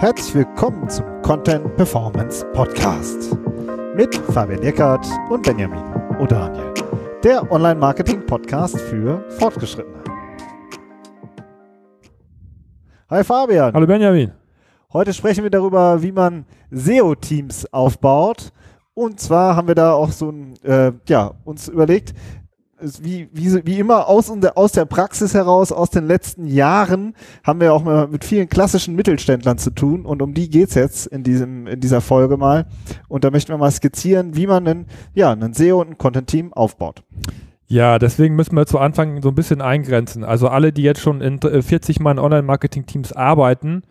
Herzlich willkommen zum Content Performance Podcast mit Fabian Eckert und Benjamin O'Daniel, der Online-Marketing-Podcast für Fortgeschrittene. Hi Fabian. Hallo Benjamin. Heute sprechen wir darüber, wie man SEO-Teams aufbaut. Und zwar haben wir da auch so ein, äh, ja, uns überlegt, wie, wie, wie immer aus, aus der Praxis heraus, aus den letzten Jahren, haben wir auch mit vielen klassischen Mittelständlern zu tun und um die geht's jetzt in, diesem, in dieser Folge mal. Und da möchten wir mal skizzieren, wie man einen, ja, einen SEO und ein Content-Team aufbaut. Ja, deswegen müssen wir zu Anfang so ein bisschen eingrenzen. Also alle, die jetzt schon in 40 Mann Online-Marketing-Teams arbeiten,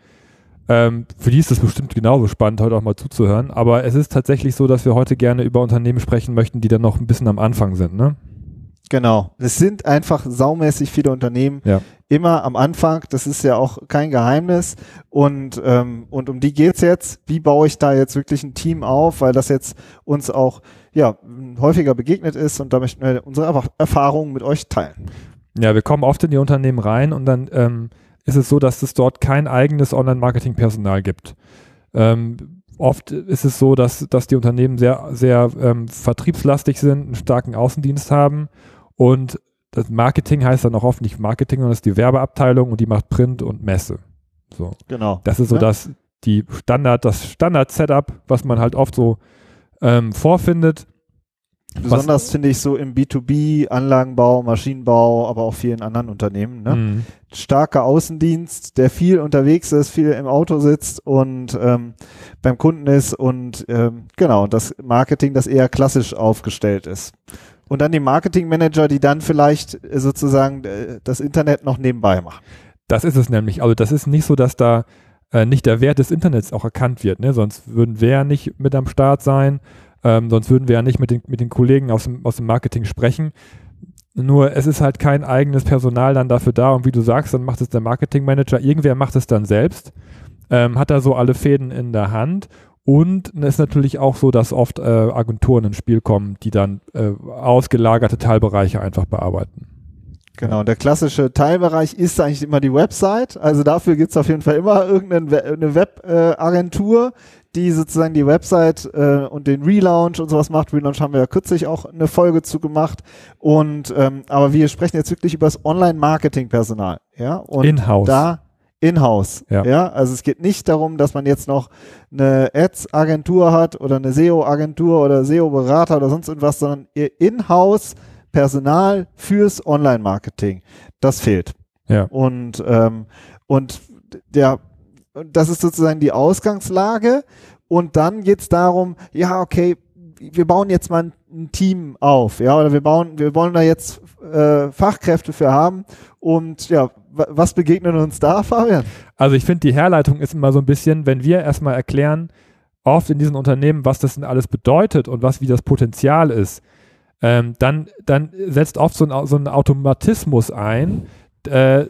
ähm, für die ist es bestimmt genauso spannend, heute auch mal zuzuhören. Aber es ist tatsächlich so, dass wir heute gerne über Unternehmen sprechen möchten, die dann noch ein bisschen am Anfang sind. Ne? Genau. Es sind einfach saumäßig viele Unternehmen. Ja. Immer am Anfang, das ist ja auch kein Geheimnis. Und, ähm, und um die geht's jetzt. Wie baue ich da jetzt wirklich ein Team auf? Weil das jetzt uns auch ja, häufiger begegnet ist und da möchten wir unsere Erfahrungen mit euch teilen. Ja, wir kommen oft in die Unternehmen rein und dann ähm, ist es so, dass es dort kein eigenes Online-Marketing-Personal gibt. Ähm, oft ist es so, dass, dass die Unternehmen sehr, sehr ähm, vertriebslastig sind, einen starken Außendienst haben und das Marketing heißt dann auch oft nicht Marketing, sondern das ist die Werbeabteilung und die macht Print und Messe. So. Genau. Das ist so ja. das, die Standard, das Standard-Setup, was man halt oft so ähm, vorfindet. Besonders finde ich so im B2B, Anlagenbau, Maschinenbau, aber auch vielen anderen Unternehmen. Ne? Mhm. Starker Außendienst, der viel unterwegs ist, viel im Auto sitzt und ähm, beim Kunden ist und ähm, genau, das Marketing, das eher klassisch aufgestellt ist. Und dann die Marketingmanager, die dann vielleicht äh, sozusagen äh, das Internet noch nebenbei machen. Das ist es nämlich. Also das ist nicht so, dass da äh, nicht der Wert des Internets auch erkannt wird. Ne? Sonst würden wir ja nicht mit am Start sein. Ähm, sonst würden wir ja nicht mit den, mit den Kollegen aus dem, aus dem Marketing sprechen. Nur es ist halt kein eigenes Personal dann dafür da. Und wie du sagst, dann macht es der Marketingmanager. Irgendwer macht es dann selbst. Ähm, hat da so alle Fäden in der Hand und es ist natürlich auch so, dass oft äh, Agenturen ins Spiel kommen, die dann äh, ausgelagerte Teilbereiche einfach bearbeiten. Genau, der klassische Teilbereich ist eigentlich immer die Website. Also dafür gibt es auf jeden Fall immer irgendeine Webagentur, die sozusagen die Website äh, und den Relaunch und sowas macht. Relaunch haben wir ja kürzlich auch eine Folge zu gemacht. Und ähm, aber wir sprechen jetzt wirklich über das Online-Marketing-Personal. Ja, und In-house. da in-house. Ja. ja. Also es geht nicht darum, dass man jetzt noch eine Ads-Agentur hat oder eine SEO-Agentur oder SEO-Berater oder sonst irgendwas, sondern ihr in-house Personal fürs Online-Marketing. Das fehlt. Ja. Und, ähm, und der, das ist sozusagen die Ausgangslage. Und dann geht es darum, ja, okay, wir bauen jetzt mal ein, ein, Team auf, ja, oder wir bauen, wir wollen da jetzt äh, Fachkräfte für haben und ja, was begegnet uns da, Fabian? Also ich finde, die Herleitung ist immer so ein bisschen, wenn wir erstmal erklären, oft in diesen Unternehmen, was das denn alles bedeutet und was wie das Potenzial ist, ähm, dann, dann setzt oft so ein, so ein Automatismus ein, äh,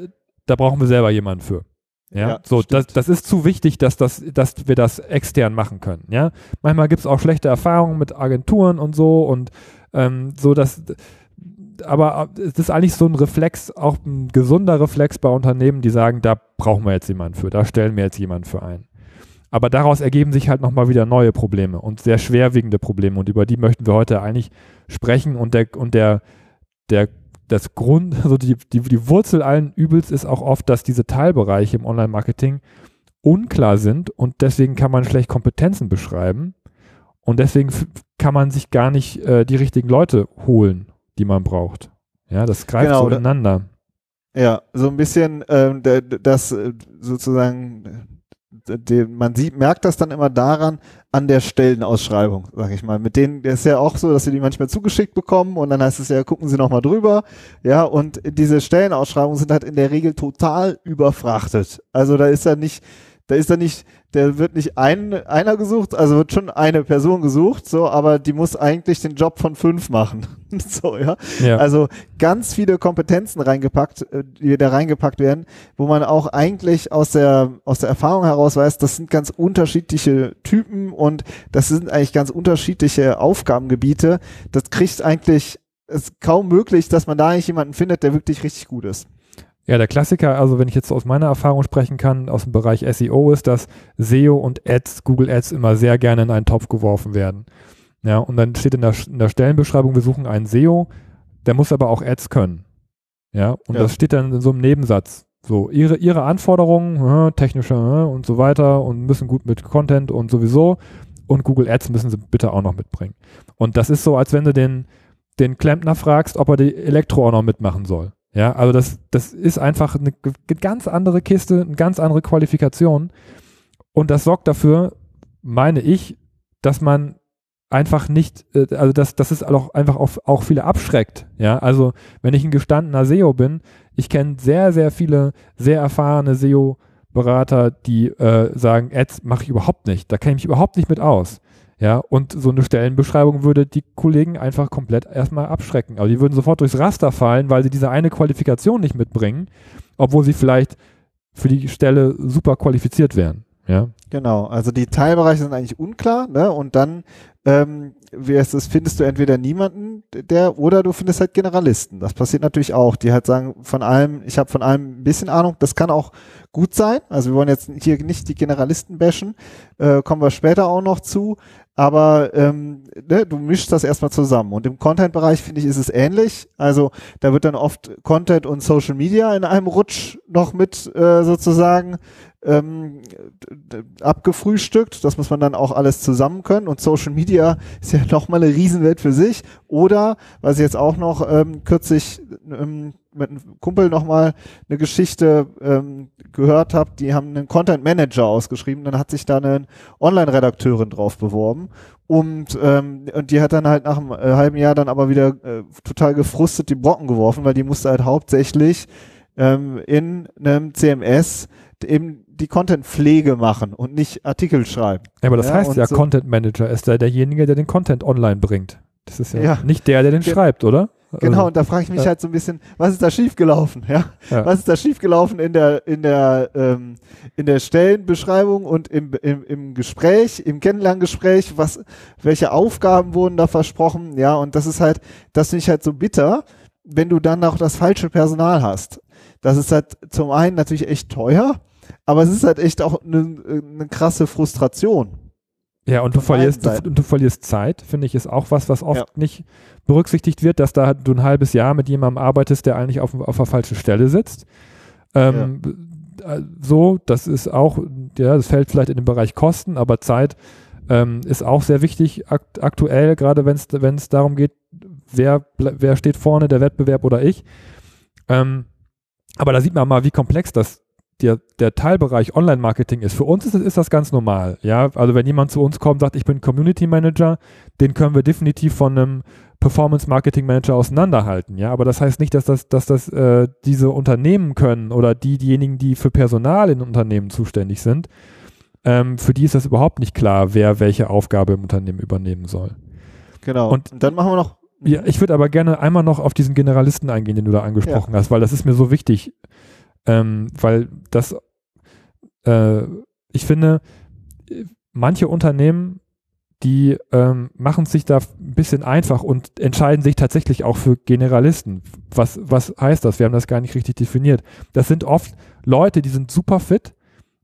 da brauchen wir selber jemanden für. Ja, ja so, das, das ist zu wichtig, dass, das, dass wir das extern machen können. Ja, manchmal gibt es auch schlechte Erfahrungen mit Agenturen und so und ähm, so, dass aber es ist eigentlich so ein Reflex, auch ein gesunder Reflex bei Unternehmen, die sagen, da brauchen wir jetzt jemanden für, da stellen wir jetzt jemanden für ein. Aber daraus ergeben sich halt nochmal wieder neue Probleme und sehr schwerwiegende Probleme und über die möchten wir heute eigentlich sprechen und der, und der, der, das Grund, also die, die, die Wurzel allen Übels ist auch oft, dass diese Teilbereiche im Online-Marketing unklar sind und deswegen kann man schlecht Kompetenzen beschreiben und deswegen kann man sich gar nicht äh, die richtigen Leute holen die man braucht. Ja, das greift genau, so ineinander. Ja, so ein bisschen, ähm, das äh, sozusagen, die, man sieht, merkt das dann immer daran, an der Stellenausschreibung, sag ich mal. Mit denen ist ja auch so, dass sie die manchmal zugeschickt bekommen und dann heißt es ja, gucken Sie nochmal drüber. Ja, und diese Stellenausschreibungen sind halt in der Regel total überfrachtet. Also da ist ja nicht, da ist da nicht, der wird nicht ein, einer gesucht, also wird schon eine Person gesucht, so, aber die muss eigentlich den Job von fünf machen. so, ja? ja. Also ganz viele Kompetenzen reingepackt, äh, die da reingepackt werden, wo man auch eigentlich aus der, aus der Erfahrung heraus weiß, das sind ganz unterschiedliche Typen und das sind eigentlich ganz unterschiedliche Aufgabengebiete. Das kriegt eigentlich, ist kaum möglich, dass man da eigentlich jemanden findet, der wirklich richtig gut ist. Ja, der Klassiker, also wenn ich jetzt aus meiner Erfahrung sprechen kann, aus dem Bereich SEO, ist, dass SEO und Ads, Google Ads immer sehr gerne in einen Topf geworfen werden. Ja, und dann steht in der, in der Stellenbeschreibung, wir suchen einen SEO, der muss aber auch Ads können. Ja, und ja. das steht dann in so einem Nebensatz. So, ihre, ihre Anforderungen, technische und so weiter und müssen gut mit Content und sowieso und Google Ads müssen sie bitte auch noch mitbringen. Und das ist so, als wenn du den, den Klempner fragst, ob er die Elektro auch noch mitmachen soll. Ja, also das, das ist einfach eine ganz andere Kiste, eine ganz andere Qualifikation. Und das sorgt dafür, meine ich, dass man einfach nicht, äh, also dass, dass es auch einfach auch, auch viele abschreckt. Ja, also wenn ich ein gestandener SEO bin, ich kenne sehr, sehr viele sehr erfahrene SEO-Berater, die äh, sagen, Ads mache ich überhaupt nicht, da kenne ich mich überhaupt nicht mit aus. Ja, und so eine Stellenbeschreibung würde die Kollegen einfach komplett erstmal abschrecken. Also die würden sofort durchs Raster fallen, weil sie diese eine Qualifikation nicht mitbringen, obwohl sie vielleicht für die Stelle super qualifiziert wären. Ja. Genau, also die Teilbereiche sind eigentlich unklar, ne? Und dann ähm, wie heißt das, findest du entweder niemanden, der, oder du findest halt Generalisten. Das passiert natürlich auch, die halt sagen, von allem, ich habe von allem ein bisschen Ahnung, das kann auch gut sein. Also wir wollen jetzt hier nicht die Generalisten bashen, äh, kommen wir später auch noch zu. Aber ähm, ne, du mischst das erstmal zusammen. Und im Content-Bereich finde ich, ist es ähnlich. Also da wird dann oft Content und Social Media in einem Rutsch noch mit äh, sozusagen ähm, abgefrühstückt. Das muss man dann auch alles zusammen können. Und Social Media ist ja nochmal eine Riesenwelt für sich. Oder, was ich jetzt auch noch ähm, kürzlich ähm, mit einem Kumpel nochmal eine Geschichte ähm, gehört habe, die haben einen Content Manager ausgeschrieben, dann hat sich da eine Online-Redakteurin drauf beworben und, ähm, und die hat dann halt nach einem äh, halben Jahr dann aber wieder äh, total gefrustet die Brocken geworfen, weil die musste halt hauptsächlich ähm, in einem CMS eben die Content-Pflege machen und nicht Artikel schreiben. Ja, aber das ja, heißt ja, so Content Manager ist da derjenige, der den Content online bringt. Das ist ja, ja. nicht der, der den Ge schreibt, oder? Genau, also, und da frage ich mich ja. halt so ein bisschen, was ist da schiefgelaufen, ja? ja? Was ist da schiefgelaufen in der, in der, ähm, in der Stellenbeschreibung und im, im, im Gespräch, im Kennenlerngespräch, was, welche Aufgaben wurden da versprochen, ja? Und das ist halt, das finde ich halt so bitter, wenn du dann auch das falsche Personal hast. Das ist halt zum einen natürlich echt teuer, aber es ist halt echt auch eine, eine krasse Frustration. Ja, und du verlierst, du, und du verlierst Zeit, finde ich, ist auch was, was oft ja. nicht berücksichtigt wird, dass da du ein halbes Jahr mit jemandem arbeitest, der eigentlich auf, auf der falschen Stelle sitzt. Ähm, ja. Äh, so, das ist auch, ja, das fällt vielleicht in den Bereich Kosten, aber Zeit ähm, ist auch sehr wichtig akt aktuell, gerade wenn es darum geht, wer, wer steht vorne, der Wettbewerb oder ich. Ähm, aber da sieht man mal, wie komplex das der, der Teilbereich Online-Marketing ist. Für uns ist, ist das ganz normal. Ja, also wenn jemand zu uns kommt, und sagt, ich bin Community Manager, den können wir definitiv von einem Performance Marketing Manager auseinanderhalten. Ja, aber das heißt nicht, dass das, dass das äh, diese Unternehmen können oder die, diejenigen, die für Personal in Unternehmen zuständig sind. Ähm, für die ist das überhaupt nicht klar, wer welche Aufgabe im Unternehmen übernehmen soll. Genau. Und, Und dann machen wir noch. Ja, ich würde aber gerne einmal noch auf diesen Generalisten eingehen, den du da angesprochen ja. hast, weil das ist mir so wichtig. Ähm, weil das, äh, ich finde, manche Unternehmen, die ähm, machen sich da ein bisschen einfach und entscheiden sich tatsächlich auch für Generalisten. Was, was heißt das? Wir haben das gar nicht richtig definiert. Das sind oft Leute, die sind super fit,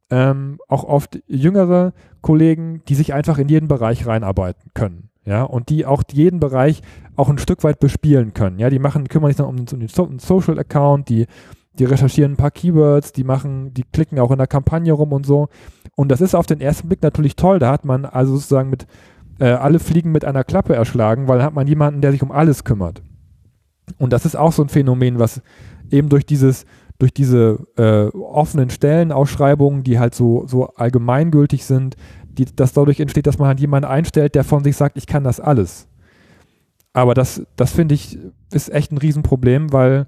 ähm, auch oft jüngere Kollegen, die sich einfach in jeden Bereich reinarbeiten können. Ja, und die auch jeden Bereich auch ein Stück weit bespielen können. Ja, die machen, kümmern sich dann um um den Social Account, die die recherchieren ein paar Keywords, die machen, die klicken auch in der Kampagne rum und so. Und das ist auf den ersten Blick natürlich toll. Da hat man also sozusagen mit äh, alle Fliegen mit einer Klappe erschlagen, weil dann hat man jemanden, der sich um alles kümmert. Und das ist auch so ein Phänomen, was eben durch dieses, durch diese äh, offenen Stellenausschreibungen, die halt so, so allgemeingültig sind, die, dass dadurch entsteht, dass man halt jemanden einstellt, der von sich sagt, ich kann das alles. Aber das, das finde ich, ist echt ein Riesenproblem, weil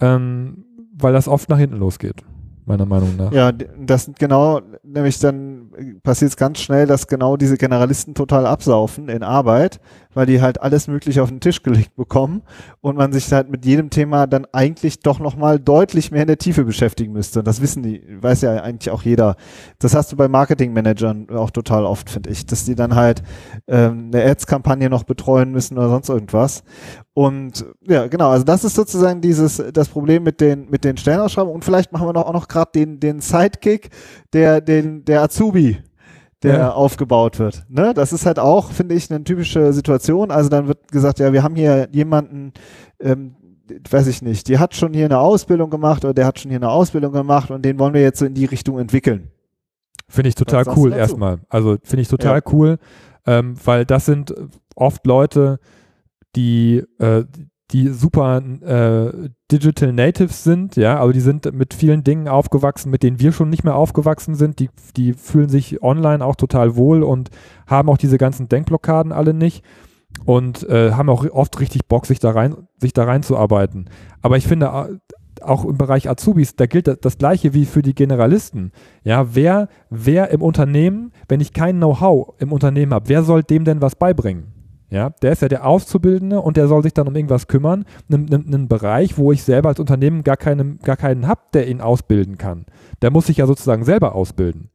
ähm, weil das oft nach hinten losgeht, meiner Meinung nach. Ja, das genau, nämlich dann passiert es ganz schnell, dass genau diese Generalisten total absaufen in Arbeit, weil die halt alles Mögliche auf den Tisch gelegt bekommen und man sich halt mit jedem Thema dann eigentlich doch nochmal deutlich mehr in der Tiefe beschäftigen müsste. Das wissen die, weiß ja eigentlich auch jeder. Das hast du bei Marketingmanagern auch total oft, finde ich, dass die dann halt ähm, eine Ads-Kampagne noch betreuen müssen oder sonst irgendwas. Und ja, genau, also das ist sozusagen dieses das Problem mit den mit den Stellenausschreibungen und vielleicht machen wir noch auch noch gerade den den Sidekick, der den der Azubi, der Ja. aufgebaut wird. Ne? Das ist halt auch, finde ich, eine typische Situation. Also dann wird gesagt, ja, wir haben hier jemanden, ähm, weiß ich nicht, die hat schon hier eine Ausbildung gemacht oder der hat schon hier eine Ausbildung gemacht und den wollen wir jetzt so in die Richtung entwickeln. Finde ich total cool erstmal. Also finde ich total cool, ähm, weil das sind oft Leute, die, äh, die super äh, Digital Natives sind, ja, aber die sind mit vielen Dingen aufgewachsen, mit denen wir schon nicht mehr aufgewachsen sind. Die, die fühlen sich online auch total wohl und haben auch diese ganzen Denkblockaden alle nicht und äh, haben auch oft richtig Bock, sich da rein, sich da reinzuarbeiten. Aber ich finde, äh, auch im Bereich Azubis, da gilt das, das Gleiche wie für die Generalisten. Ja, wer, wer im Unternehmen, wenn ich kein Know-how im Unternehmen habe, wer soll dem denn was beibringen? Ja, der ist ja der Auszubildende und der soll sich dann um irgendwas kümmern, einen, Bereich, wo ich selber als Unternehmen gar, keinen gar keinen habe, der ihn ausbilden kann. Der muss sich ja sozusagen selber ausbilden.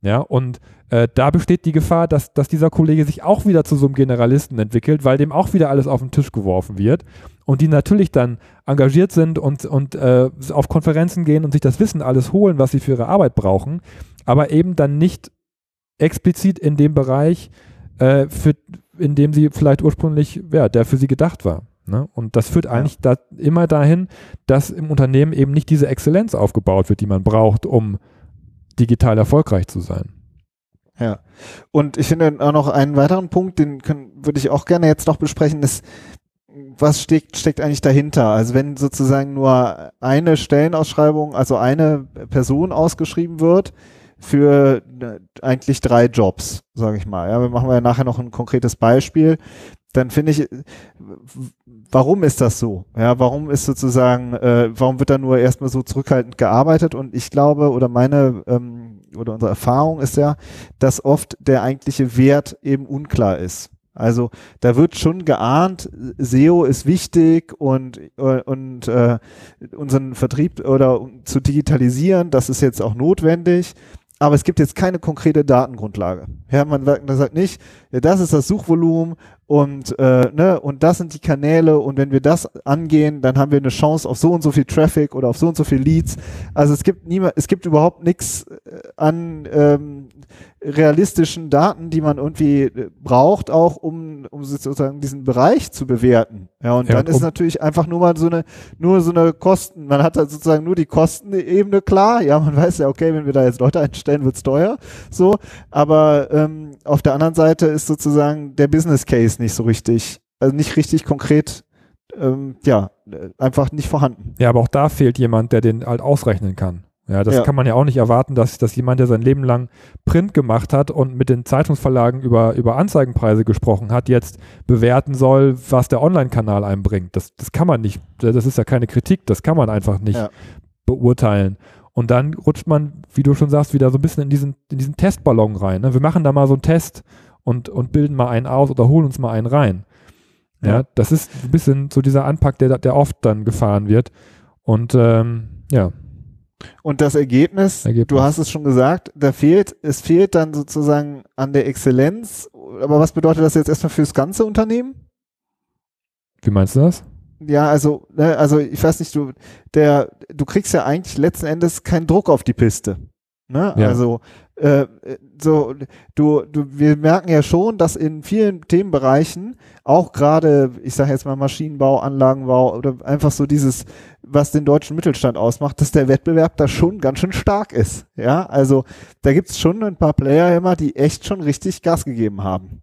Ja, und äh, da besteht die Gefahr, dass, dass dieser Kollege sich auch wieder zu so einem Generalisten entwickelt, weil dem auch wieder alles auf den Tisch geworfen wird und die natürlich dann engagiert sind und, und äh, auf Konferenzen gehen und sich das Wissen alles holen, was sie für ihre Arbeit brauchen, aber eben dann nicht explizit in dem Bereich, äh, für, in dem sie vielleicht ursprünglich, ja, der für sie gedacht war. Ne? Und das führt eigentlich da, immer dahin, dass im Unternehmen eben nicht diese Exzellenz aufgebaut wird, die man braucht, um digital erfolgreich zu sein. Ja. Und ich finde auch noch einen weiteren Punkt, den können, würde ich auch gerne jetzt noch besprechen, ist, was steckt, steckt eigentlich dahinter? Also wenn sozusagen nur eine Stellenausschreibung, also eine Person ausgeschrieben wird für äh, eigentlich drei Jobs, sage ich mal. Ja, wir machen ja nachher noch ein konkretes Beispiel. Dann finde ich, warum ist das so? Ja, warum ist sozusagen, äh, warum wird da nur erstmal so zurückhaltend gearbeitet? Und ich glaube, oder meine, ähm, oder unsere Erfahrung ist ja, dass oft der eigentliche Wert eben unklar ist. Also da wird schon geahnt, SEO ist wichtig und, äh, und äh, unseren Vertrieb oder zu digitalisieren, das ist jetzt auch notwendig. Aber es gibt jetzt keine konkrete Datengrundlage. Ja, man sagt, nicht, ja, das ist das Suchvolumen und, äh, ne, und das sind die Kanäle und wenn wir das angehen, dann haben wir eine Chance auf so und so viel Traffic oder auf so und so viel Leads. Also es gibt niemand, es gibt überhaupt nichts äh, an ähm, realistischen Daten, die man irgendwie äh, braucht, auch um, um sozusagen diesen Bereich zu bewerten. Ja, und Ja, dann ist um- natürlich einfach nur mal so eine, nur so eine Kosten, man hat da sozusagen nur die Kostenebene klar. Ja, man weiß ja, okay, wenn wir da jetzt Leute einstellen, wird's teuer. So, aber ähm, auf der anderen Seite ist sozusagen der Business Case nicht so richtig, also nicht richtig konkret, ähm, ja, äh, einfach nicht vorhanden. Ja, aber auch da fehlt jemand, der den halt ausrechnen kann. Ja, das Ja. kann man ja auch nicht erwarten, dass, dass jemand, der sein Leben lang Print gemacht hat und mit den Zeitungsverlagen über, über Anzeigenpreise gesprochen hat, jetzt bewerten soll, was der Online-Kanal einbringt. Das, das kann man nicht. Das ist ja keine Kritik, das kann man einfach nicht Ja. beurteilen. Und dann rutscht man, wie du schon sagst, wieder so ein bisschen in diesen, in diesen Testballon rein. Ne? Wir machen da mal so einen Test und, und bilden mal einen aus oder holen uns mal einen rein. Ja, Ja. das ist ein bisschen so dieser Anpack, der, der oft dann gefahren wird. Und ähm, ja, Und das Ergebnis, Ergebnis. du hast es schon gesagt, da fehlt, es fehlt dann sozusagen an der Exzellenz. Aber was bedeutet das jetzt erstmal fürs ganze Unternehmen? wie meinst du das? Ja, also, ne, also ich weiß nicht, du, der, du kriegst ja eigentlich letzten Endes keinen Druck auf die Piste. Ne? Ja. Also äh, so, du, du, wir merken ja schon, dass in vielen Themenbereichen, auch gerade, ich sage jetzt mal Maschinenbau, Anlagenbau oder einfach so dieses, was den deutschen Mittelstand ausmacht, dass der Wettbewerb da schon ganz schön stark ist. Ja, also da gibt's schon ein paar Player immer, die echt schon richtig Gas gegeben haben.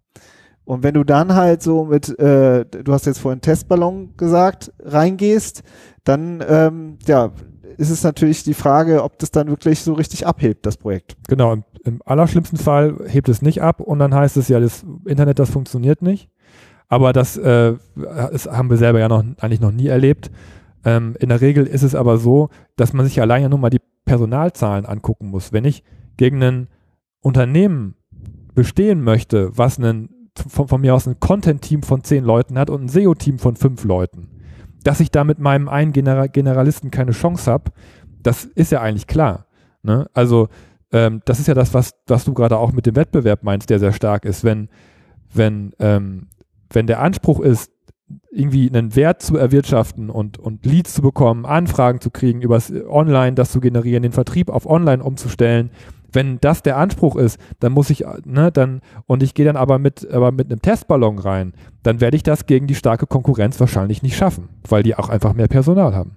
Und wenn du dann halt so mit, äh, du hast jetzt vorhin Testballon gesagt, reingehst, dann ähm, ja, ist es natürlich die Frage, ob das dann wirklich so richtig abhebt, das Projekt. Genau, im, im allerschlimmsten Fall hebt es nicht ab und dann heißt es ja, das Internet, das funktioniert nicht. Aber das, äh, das haben wir selber ja noch eigentlich noch nie erlebt. Ähm, in der Regel ist es aber so, dass man sich allein ja nur mal die Personalzahlen angucken muss. Wenn ich gegen ein Unternehmen bestehen möchte, was einen, von, von mir aus ein Content-Team von zehn Leuten hat und ein SEO-Team von fünf Leuten, dass ich da mit meinem einen Genera Generalisten keine Chance habe, das ist ja eigentlich klar. Ne? Also ähm, das ist ja das, was, was du gerade auch mit dem Wettbewerb meinst, der sehr stark ist. Wenn, wenn, ähm, wenn der Anspruch ist, irgendwie einen Wert zu erwirtschaften und, und Leads zu bekommen, Anfragen zu kriegen, übers Online das zu generieren, den Vertrieb auf Online umzustellen, wenn das der Anspruch ist, dann muss ich, ne, dann, und ich gehe dann aber mit, aber mit einem Testballon rein, dann werde ich das gegen die starke Konkurrenz wahrscheinlich nicht schaffen, weil die auch einfach mehr Personal haben.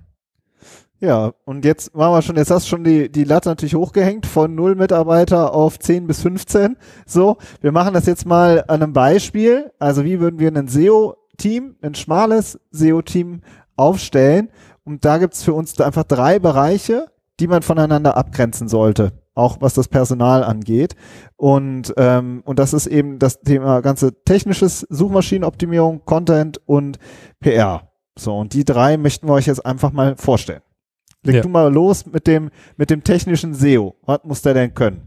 Ja, und jetzt machen wir schon, jetzt hast du schon die, die Latte natürlich hochgehängt von null Mitarbeiter auf 10 bis 15. So, wir machen das jetzt mal an einem Beispiel. Also wie würden wir ein SEO-Team, ein schmales SEO-Team aufstellen? Und da gibt's für uns einfach drei Bereiche, die man voneinander abgrenzen sollte auch was das Personal angeht. Und, ähm, und das ist eben das Thema ganze technisches Suchmaschinenoptimierung, Content und PR. So, und die drei möchten wir euch jetzt einfach mal vorstellen. Leg ja. du mal los mit dem, mit dem technischen SEO. Was muss der denn können?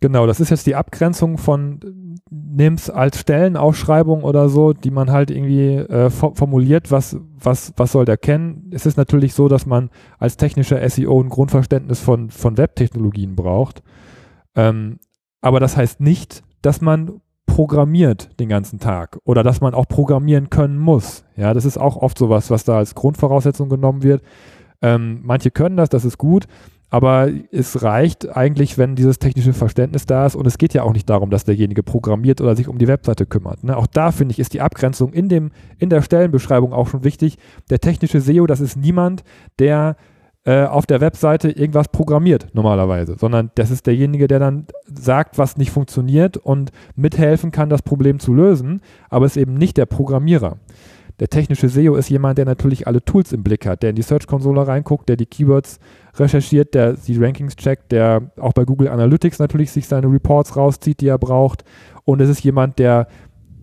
Genau, das ist jetzt die Abgrenzung von nimm's als Stellenausschreibung oder so, die man halt irgendwie äh, formuliert, was, was, was soll der kennen. Es ist natürlich so, dass man als technischer SEO ein Grundverständnis von, von Webtechnologien braucht. Ähm, aber das heißt nicht, dass man programmiert den ganzen Tag oder dass man auch programmieren können muss. Ja, das ist auch oft sowas, was da als Grundvoraussetzung genommen wird. Ähm, manche können das, das ist gut. Aber es reicht eigentlich, wenn dieses technische Verständnis da ist. Und es geht ja auch nicht darum, dass derjenige programmiert oder sich um die Webseite kümmert. Ne? Auch da finde ich, ist die Abgrenzung in, dem, in der Stellenbeschreibung auch schon wichtig. Der technische SEO, das ist niemand, der äh, auf der Webseite irgendwas programmiert normalerweise, sondern das ist derjenige, der dann sagt, was nicht funktioniert und mithelfen kann, das Problem zu lösen, aber ist eben nicht der Programmierer. Der technische SEO ist jemand, der natürlich alle Tools im Blick hat, der in die Search-Konsole reinguckt, der die Keywords recherchiert, der die Rankings checkt, der auch bei Google Analytics natürlich sich seine Reports rauszieht, die er braucht. Und es ist jemand, der,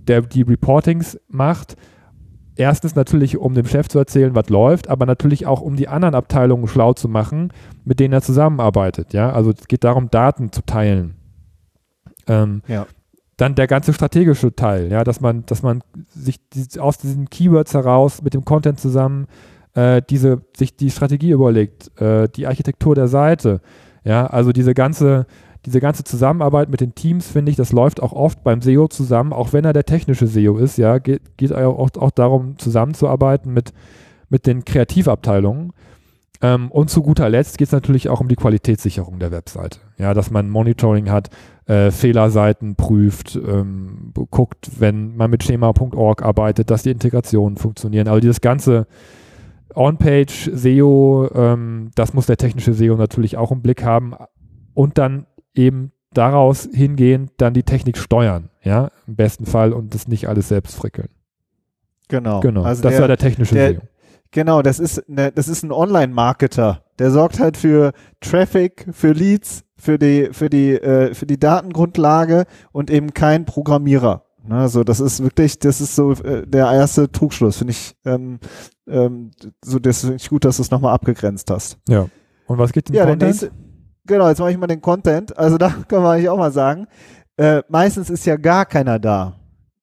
der die Reportings macht. Erstens natürlich, um dem Chef zu erzählen, was läuft, aber natürlich auch, um die anderen Abteilungen schlau zu machen, mit denen er zusammenarbeitet. Ja, also es geht darum, Daten zu teilen. Ähm, ja. Dann der ganze strategische Teil, ja, dass man, dass man sich aus diesen Keywords heraus mit dem Content zusammen äh, diese, sich die Strategie überlegt, äh, die Architektur der Seite, ja, also diese ganze, diese ganze Zusammenarbeit mit den Teams, finde ich, das läuft auch oft beim SEO zusammen, auch wenn er der technische SEO ist, ja, geht, geht auch, auch darum, zusammenzuarbeiten mit, mit den Kreativabteilungen. Ähm, und zu guter Letzt geht es natürlich auch um die Qualitätssicherung der Webseite. Ja, dass man Monitoring hat, äh, Fehlerseiten prüft, ähm, guckt, wenn man mit schema.org arbeitet, dass die Integrationen funktionieren. Also dieses ganze On-Page SEO, ähm, das muss der technische SEO natürlich auch im Blick haben und dann eben daraus hingehend dann die Technik steuern, ja, im besten Fall und das nicht alles selbst frickeln. Genau. Genau. Also das der, war der technische der, SEO. Genau, das ist ne, das ist ein Online-Marketer. Der sorgt halt für Traffic, für Leads, für die für die äh, für die Datengrundlage und eben kein Programmierer. Ne, also das ist wirklich, das ist so äh, der erste Trugschluss, finde ich. Ähm, ähm, so, das finde ich gut, dass du es nochmal abgegrenzt hast. Ja. Und was geht im ja, Content? Nächste, genau, jetzt mache ich mal den Content. Also da kann man eigentlich auch mal sagen, äh, meistens ist ja gar keiner da,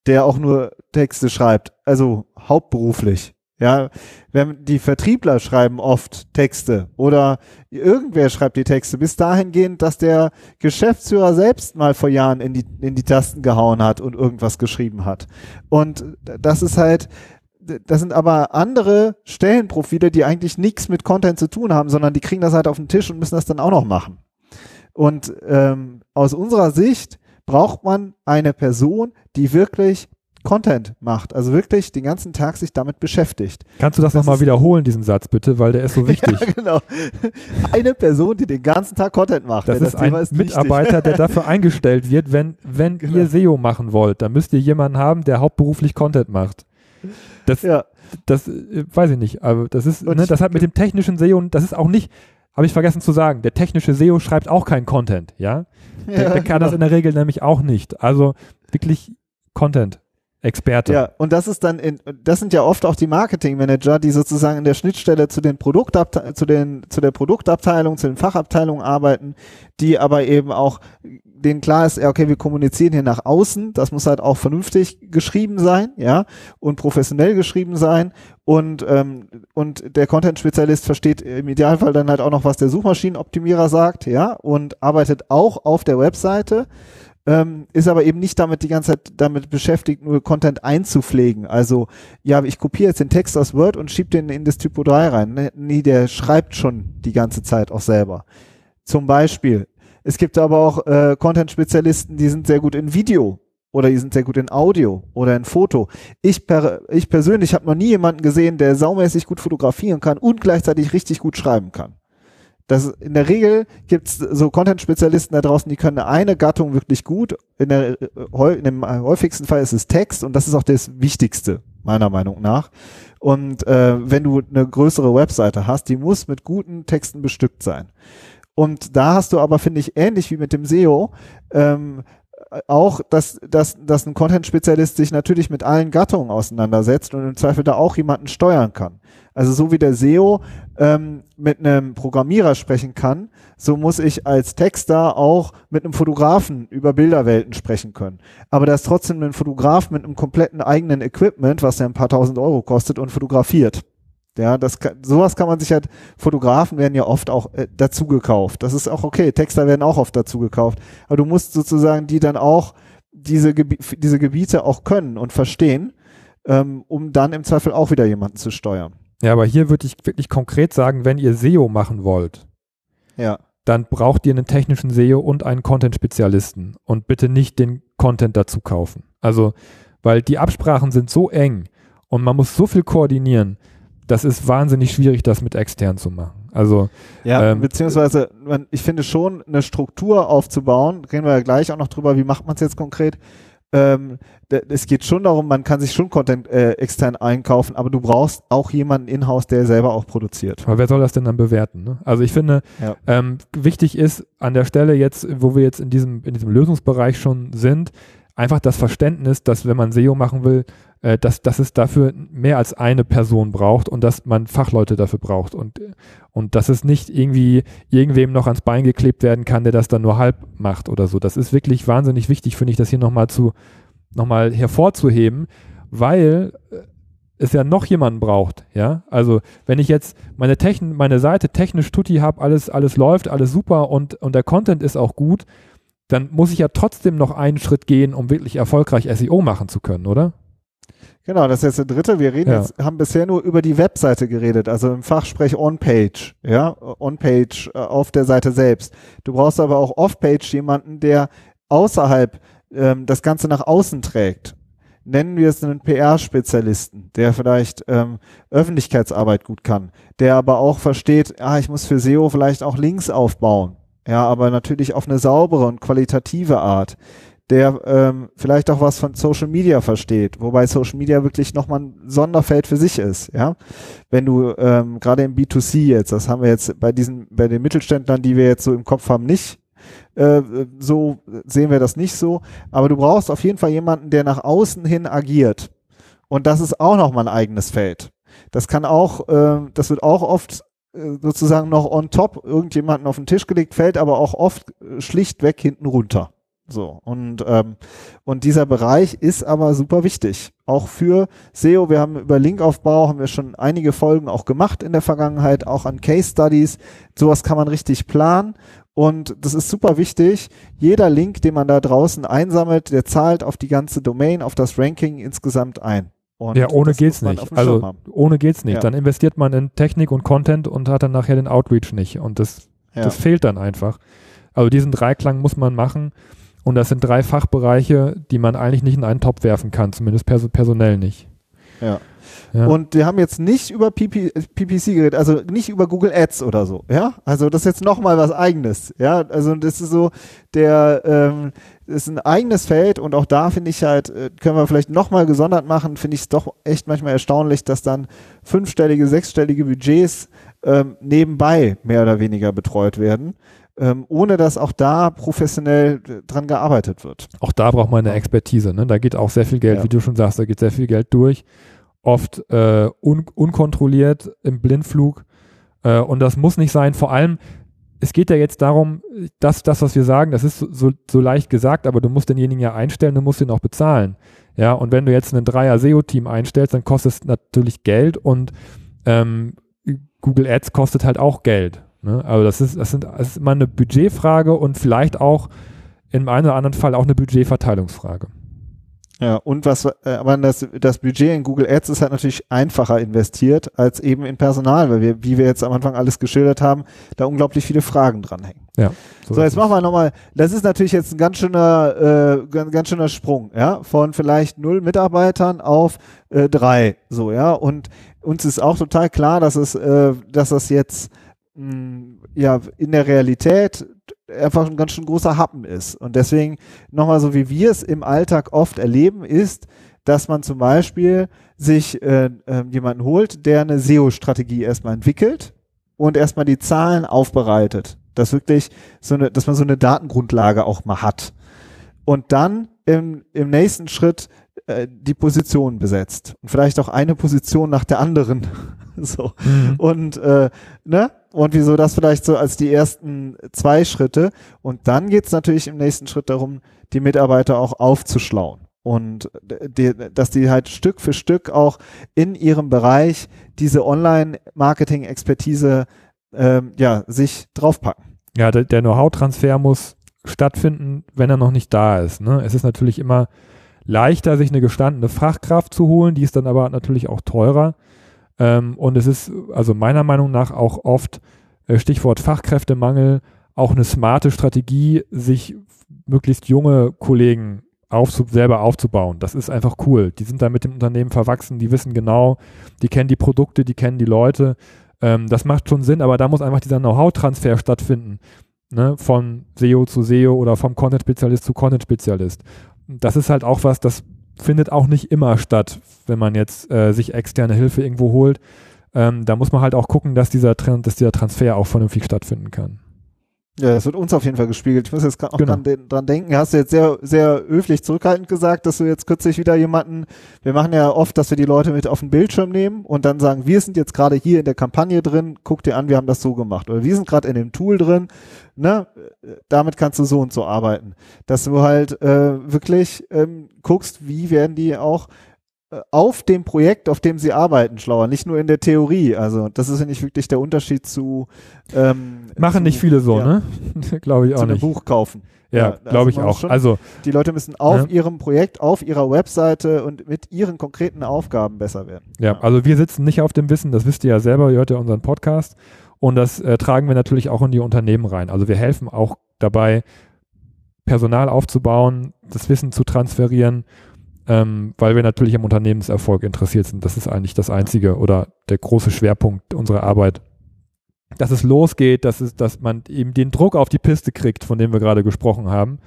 der auch nur Texte schreibt, also hauptberuflich. Ja, wenn die Vertriebler schreiben oft Texte oder irgendwer schreibt die Texte bis dahin gehend, dass der Geschäftsführer selbst mal vor Jahren in die, in die Tasten gehauen hat und irgendwas geschrieben hat. Und das ist halt, das sind aber andere Stellenprofile, die eigentlich nichts mit Content zu tun haben, sondern die kriegen das halt auf den Tisch und müssen das dann auch noch machen. Und ähm, aus unserer Sicht braucht man eine Person, die wirklich Content macht, also wirklich den ganzen Tag sich damit beschäftigt. Kannst du das, das nochmal wiederholen, diesen Satz bitte, weil der ist so wichtig. ja, genau. Eine Person, die den ganzen Tag Content macht. Das ist das ein ist Mitarbeiter, der dafür eingestellt wird, wenn, wenn genau. ihr SEO machen wollt, dann müsst ihr jemanden haben, der hauptberuflich Content macht. Das, ja. das äh, weiß ich nicht, aber das ist, ne, das hat mit dem technischen SEO, das ist auch nicht, habe ich vergessen zu sagen, der technische SEO schreibt auch keinen Content, ja? Der, ja, der kann genau. das in der Regel nämlich auch nicht. Also wirklich Content. Experte. Ja, und das ist dann in, das sind ja oft auch die Marketingmanager, die sozusagen in der Schnittstelle zu den Produktabte zu den, zu der Produktabteilung, zu den Fachabteilungen arbeiten, die aber eben auch, denen klar ist, okay, wir kommunizieren hier nach außen, das muss halt auch vernünftig geschrieben sein, ja, und professionell geschrieben sein. Und, ähm, und der Content-Spezialist versteht im Idealfall dann halt auch noch, was der Suchmaschinenoptimierer sagt, ja, und arbeitet auch auf der Webseite ähm, ist aber eben nicht damit die ganze Zeit damit beschäftigt, nur Content einzupflegen. Also, ja, ich kopiere jetzt den Text aus Word und schiebe den in das Typo 3 rein. Nee, der schreibt schon die ganze Zeit auch selber. Zum Beispiel. Es gibt aber auch äh, Content-Spezialisten, die sind sehr gut in Video oder die sind sehr gut in Audio oder in Foto. Ich, per, ich persönlich habe noch nie jemanden gesehen, der saumäßig gut fotografieren kann und gleichzeitig richtig gut schreiben kann. Das, in der Regel gibt's so Content-Spezialisten da draußen, die können eine Gattung wirklich gut. In, der, in dem häufigsten Fall ist es Text und das ist auch das Wichtigste, meiner Meinung nach. Und äh, wenn du eine größere Webseite hast, die muss mit guten Texten bestückt sein. Und da hast du aber, finde ich, ähnlich wie mit dem SEO, ähm, auch, dass, dass, dass ein Content-Spezialist sich natürlich mit allen Gattungen auseinandersetzt und im Zweifel da auch jemanden steuern kann. Also so wie der SEO ähm, mit einem Programmierer sprechen kann, so muss ich als Texter auch mit einem Fotografen über Bilderwelten sprechen können. Aber da ist trotzdem ein Fotograf mit einem kompletten eigenen Equipment, was ja ein paar tausend Euro kostet und fotografiert. Ja, das kann, sowas kann man sich halt, Fotografen werden ja oft auch äh, dazu gekauft. Das ist auch okay. Texter werden auch oft dazu gekauft. Aber du musst sozusagen die dann auch diese, Gebi diese Gebiete auch können und verstehen, ähm, um dann im Zweifel auch wieder jemanden zu steuern. Ja, aber hier würde ich wirklich konkret sagen, wenn ihr SEO machen wollt, ja. dann braucht ihr einen technischen SEO und einen Content-Spezialisten und bitte nicht den Content dazu kaufen. Also, weil die Absprachen sind so eng und man muss so viel koordinieren, das ist wahnsinnig schwierig, das mit extern zu machen. Also ja, ähm, beziehungsweise man, ich finde schon eine Struktur aufzubauen, reden wir ja gleich auch noch drüber, wie macht man es jetzt konkret, ähm, es geht schon darum, man kann sich schon Content äh, extern einkaufen, aber du brauchst auch jemanden in-house, der selber auch produziert. Aber wer soll das denn dann bewerten? Ne? Also ich finde, ja. ähm, wichtig ist an der Stelle jetzt, wo wir jetzt in diesem, in diesem Lösungsbereich schon sind, einfach das Verständnis, dass wenn man SEO machen will, äh, dass, dass es dafür mehr als eine Person braucht und dass man Fachleute dafür braucht und, und dass es nicht irgendwie irgendwem noch ans Bein geklebt werden kann, der das dann nur halb macht oder so. Das ist wirklich wahnsinnig wichtig, finde ich, das hier nochmal zu, nochmal hervorzuheben, weil äh, es ja noch jemanden braucht, ja. Also wenn ich jetzt meine Techn meine Seite technisch tutti habe, alles, alles läuft, alles super und, und der Content ist auch gut, dann muss ich ja trotzdem noch einen Schritt gehen, um wirklich erfolgreich SEO machen zu können, oder? Genau, das ist jetzt der dritte. Wir reden ja. jetzt, haben bisher nur über die Webseite geredet, also im Fachsprech On-Page, ja, On-Page äh, auf der Seite selbst. Du brauchst aber auch Off-Page jemanden, der außerhalb ähm, das Ganze nach außen trägt. Nennen wir es einen PR-Spezialisten, der vielleicht ähm, Öffentlichkeitsarbeit gut kann, der aber auch versteht, ah, ich muss für SEO vielleicht auch Links aufbauen. Ja, aber natürlich auf eine saubere und qualitative Art der ähm, vielleicht auch was von Social Media versteht, wobei Social Media wirklich nochmal ein Sonderfeld für sich ist, ja. Wenn du ähm, gerade im B2C jetzt, das haben wir jetzt bei diesen, bei den Mittelständlern, die wir jetzt so im Kopf haben, nicht, äh, so sehen wir das nicht so, aber du brauchst auf jeden Fall jemanden, der nach außen hin agiert. Und das ist auch nochmal ein eigenes Feld. Das kann auch, äh, das wird auch oft äh, sozusagen noch on top irgendjemanden auf den Tisch gelegt, fällt aber auch oft schlichtweg hinten runter. So, und, ähm, und dieser Bereich ist aber super wichtig. Auch für SEO. Wir haben über Linkaufbau, haben wir schon einige Folgen auch gemacht in der Vergangenheit, auch an Case Studies. Sowas kann man richtig planen. Und das ist super wichtig. Jeder Link, den man da draußen einsammelt, der zahlt auf die ganze Domain, auf das Ranking insgesamt ein. Und ja, ohne geht's nicht. Also ohne geht's nicht. Ja. Dann investiert man in Technik und Content und hat dann nachher den Outreach nicht. Und das, ja. das fehlt dann einfach. Also diesen Dreiklang muss man machen. Und das sind drei Fachbereiche, die man eigentlich nicht in einen Topf werfen kann, zumindest pers personell nicht. Ja. ja. Und wir haben jetzt nicht über PP, PPC geredet, also nicht über Google Ads oder so, ja. Also das ist jetzt nochmal was eigenes, ja. Also das ist so, der ähm, ist ein eigenes Feld und auch da finde ich halt, äh, können wir vielleicht nochmal gesondert machen, finde ich es doch echt manchmal erstaunlich, dass dann fünfstellige, sechsstellige Budgets ähm, nebenbei mehr oder weniger betreut werden ähm, ohne dass auch da professionell äh, dran gearbeitet wird. Auch da braucht man eine Expertise. Ne? Da geht auch sehr viel Geld, ja. wie du schon sagst, da geht sehr viel Geld durch. Oft äh, un unkontrolliert im Blindflug. Äh, und das muss nicht sein. Vor allem, es geht ja jetzt darum, dass das, was wir sagen, das ist so, so leicht gesagt, aber du musst denjenigen ja einstellen, du musst ihn auch bezahlen. Ja, und wenn du jetzt ein Dreier-SEO-Team einstellst, dann kostet es natürlich Geld und ähm, Google Ads kostet halt auch Geld. Ne? Also das ist, das, sind, das ist immer eine Budgetfrage und vielleicht auch im einen oder anderen Fall auch eine Budgetverteilungsfrage. Ja, und was, äh, aber das, das Budget in Google Ads ist halt natürlich einfacher investiert als eben in Personal, weil wir, wie wir jetzt am Anfang alles geschildert haben, da unglaublich viele Fragen dranhängen. Ja. So, jetzt machen wir nochmal, das ist natürlich jetzt ein ganz schöner, äh, ganz, ganz schöner Sprung, ja, von vielleicht null Mitarbeitern auf äh, drei, so, ja, und uns ist auch total klar, dass es, äh, dass das jetzt, ja, in der Realität einfach ein ganz schön großer Happen ist. Und deswegen nochmal so, wie wir es im Alltag oft erleben, ist, dass man zum Beispiel sich äh, äh, jemanden holt, der eine SEO-Strategie erstmal entwickelt und erstmal die Zahlen aufbereitet. Dass wirklich so eine, dass man so eine Datengrundlage auch mal hat. Und dann im, im nächsten Schritt äh, die Position besetzt. Und vielleicht auch eine Position nach der anderen. so. Mhm. Und äh, ne? Und wieso das vielleicht so als die ersten zwei Schritte. Und dann geht's natürlich im nächsten Schritt darum, die Mitarbeiter auch aufzuschlauen. Und die, dass die halt Stück für Stück auch in ihrem Bereich diese Online-Marketing-Expertise ähm, ja, sich draufpacken. Ja, der, der Know-how-Transfer muss stattfinden, wenn er noch nicht da ist. Ne? Es ist natürlich immer leichter, sich eine gestandene Fachkraft zu holen, die ist dann aber natürlich auch teurer. Ähm, und es ist also meiner Meinung nach auch oft äh, Stichwort Fachkräftemangel auch eine smarte Strategie, sich möglichst junge Kollegen aufzu selber aufzubauen. Das ist einfach cool. Die sind da mit dem Unternehmen verwachsen, die wissen genau, die kennen die Produkte, die kennen die Leute. Ähm, das macht schon Sinn, aber da muss einfach dieser Know-how-Transfer stattfinden. Ne? Von SEO zu SEO oder vom Content-Spezialist zu Content-Spezialist. Das ist halt auch was, das findet auch nicht immer statt, wenn man jetzt äh, sich externe Hilfe irgendwo holt. Ähm, da muss man halt auch gucken, dass dieser, dass dieser Transfer auch vernünftig stattfinden kann. Ja, das wird uns auf jeden Fall gespiegelt. Ich muss jetzt auch genau. dran, dran, denken. Hast du jetzt sehr, sehr höflich zurückhaltend gesagt, dass du jetzt kürzlich wieder jemanden, wir machen ja oft, dass wir die Leute mit auf den Bildschirm nehmen und dann sagen, wir sind jetzt gerade hier in der Kampagne drin, guck dir an, wir haben das so gemacht. Oder wir sind gerade in dem Tool drin, ne, damit kannst du so und so arbeiten. Dass du halt äh, wirklich ähm, guckst, wie werden die auch auf dem Projekt, auf dem sie arbeiten, schlauer, nicht nur in der Theorie. Also das ist ja nicht wirklich der Unterschied zu ähm, machen zu, nicht viele so, ja, ne? glaube ich auch zu nicht. Buch kaufen. Ja, ja glaube also ich auch. Schon, also die Leute müssen auf ja. ihrem Projekt, auf ihrer Webseite und mit ihren konkreten Aufgaben besser werden. Ja, also wir sitzen nicht auf dem Wissen, das wisst ihr ja selber, ihr hört ja unseren Podcast und das äh, tragen wir natürlich auch in die Unternehmen rein. Also wir helfen auch dabei, Personal aufzubauen, das Wissen zu transferieren ähm, weil wir natürlich am Unternehmenserfolg interessiert sind. Das ist eigentlich das einzige oder der große Schwerpunkt unserer Arbeit. Dass es losgeht, dass, es, dass man eben den Druck auf die Piste kriegt, von dem wir gerade gesprochen haben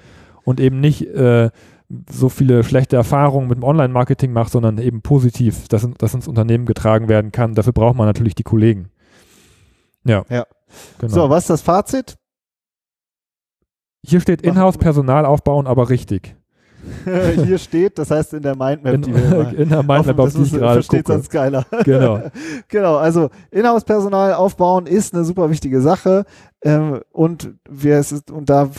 und eben nicht äh, so viele schlechte Erfahrungen mit dem Online-Marketing macht, sondern eben positiv, dass, dass ins Unternehmen getragen werden kann. Dafür braucht man natürlich die Kollegen. Ja. ja. Genau. So, was ist das Fazit? Hier steht Inhouse-Personal aufbauen, aber richtig. hier steht, das heißt in der Mindmap, in, die wir in der Mindmap, auf, die ich gerade versteht gucke. sonst geiler. Genau. genau, also Inhouse-Personal aufbauen ist eine super wichtige Sache ähm, und wir es ist, und da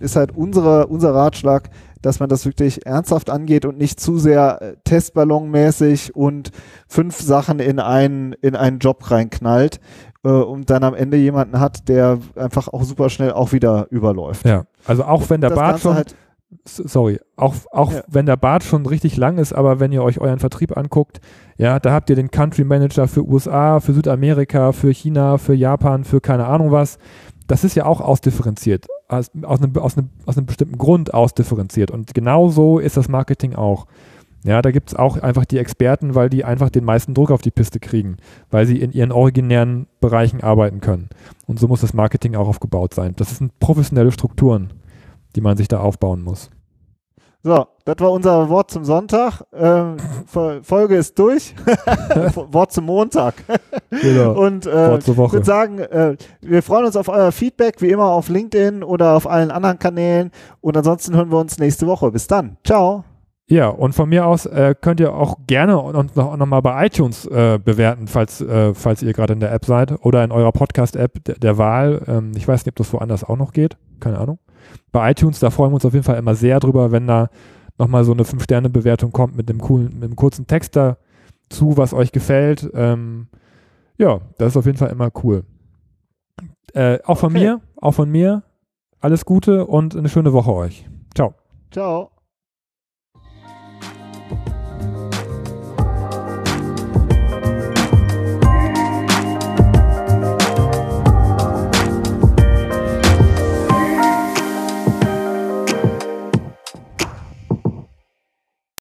ist halt unsere, unser Ratschlag, dass man das wirklich ernsthaft angeht und nicht zu sehr äh, Testballonmäßig und fünf Sachen in einen, in einen Job reinknallt äh, und dann am Ende jemanden hat, der einfach auch super schnell auch wieder überläuft. Ja, also auch wenn der Bart schon halt sorry, auch, auch ja. wenn der Bart schon richtig lang ist, aber wenn ihr euch euren Vertrieb anguckt, ja, da habt ihr den Country Manager für USA, für Südamerika, für China, für Japan, für keine Ahnung was. Das ist ja auch ausdifferenziert, aus, aus, einem, aus, einem, aus einem bestimmten Grund ausdifferenziert. Und genauso ist das Marketing auch. Ja, da gibt es auch einfach die Experten, weil die einfach den meisten Druck auf die Piste kriegen, weil sie in ihren originären Bereichen arbeiten können. Und so muss das Marketing auch aufgebaut sein. Das sind professionelle Strukturen die man sich da aufbauen muss. So, das war unser Wort zum Sonntag. Ähm, Folge ist durch. Wort zum Montag. Genau. Und äh, ich würde sagen, äh, wir freuen uns auf euer Feedback, wie immer auf LinkedIn oder auf allen anderen Kanälen. Und ansonsten hören wir uns nächste Woche. Bis dann. Ciao. Ja, und von mir aus äh, könnt ihr auch gerne uns noch, noch mal bei iTunes äh, bewerten, falls, äh, falls ihr gerade in der App seid oder in eurer Podcast-App der, der, Wahl. Ähm, ich weiß nicht, ob das woanders auch noch geht. Keine Ahnung bei iTunes, da freuen wir uns auf jeden Fall immer sehr drüber, wenn da nochmal so eine 5-Sterne-Bewertung kommt mit einem coolen, mit einem kurzen Text dazu, was euch gefällt. Ähm, ja, das ist auf jeden Fall immer cool. Äh, auch von okay. mir, auch von mir, alles Gute und eine schöne Woche euch. Ciao. Ciao.